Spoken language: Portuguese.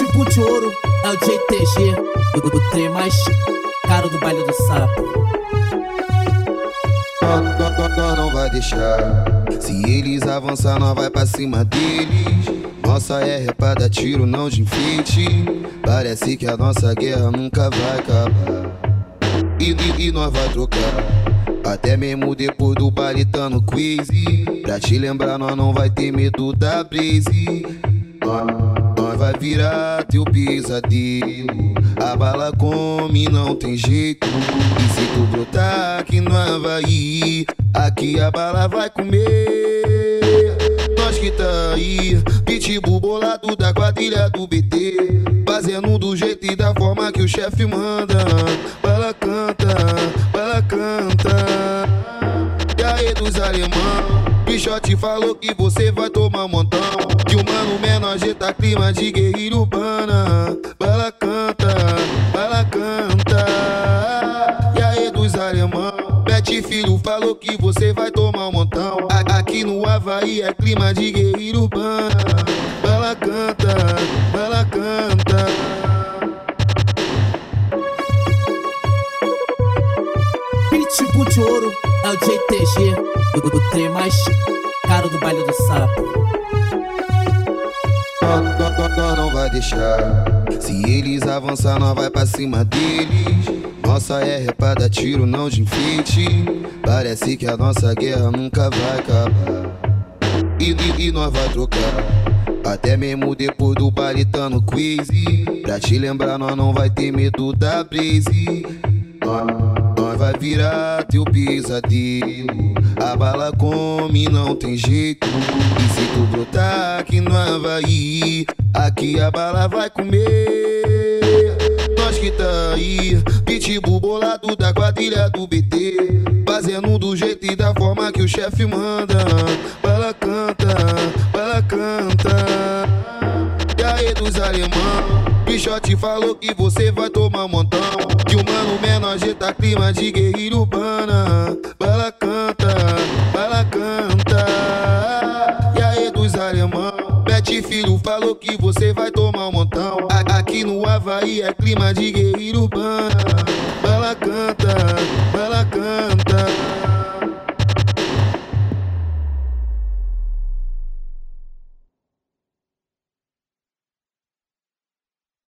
Pitbull de ouro é o JTG, o, o trem mais caro do baile do sapo. Nós não vai deixar. Se eles avançar, nós vai pra cima deles. Nossa é dar tiro, não de enfeite. Parece que a nossa guerra nunca vai acabar. E, e, e nós vai trocar. Até mesmo depois do baritano crazy. Pra te lembrar, nós não vai ter medo da Blaze. Virar teu pesadelo. A bala come, não tem jeito. E se tu brotar aqui no Havaí, aqui a bala vai comer. Nós que tá aí, pitbull bolado da quadrilha do BT. Fazendo do jeito e da forma que o chefe manda. Bala canta, bala canta. E aí dos alemão, Bichote falou que você vai tomar montão. Que o mano menor tá clima de guerrilha urbana. Bala canta, bala canta. E aí dos alemão, Bete Filho falou que você vai tomar um montão. A- Aqui no Havaí é clima de guerrilha urbana. Bala canta, bala canta. Pitbull de ouro é o JTG, o, o trem mais caro do baile do sapo. Nós, não vai deixar. Se eles avançar, nós vai pra cima deles. Nossa é dar tiro, não de enfeite. Parece que a nossa guerra nunca vai acabar. E, e, e nós vai trocar. Até mesmo depois do baritano crazy. Pra te lembrar, nós não vai ter medo da Blaze. Nós, nós vai virar teu pesadelo. A bala come, não tem jeito. E se tu brotar aqui no Havaí, aqui a bala vai comer. Nós que tá aí, pitbull bolado da quadrilha do BT. Fazendo do jeito e da forma que o chefe manda. Bala canta, bala canta. E aí dos alemão, Bichote falou que você vai tomar um montão. Que o mano menor tá clima de guerrilha urbana. Bala promete, filho, falou que você vai tomar um montão. A aqui no Havaí é clima de guerreiro urbano. Bala canta.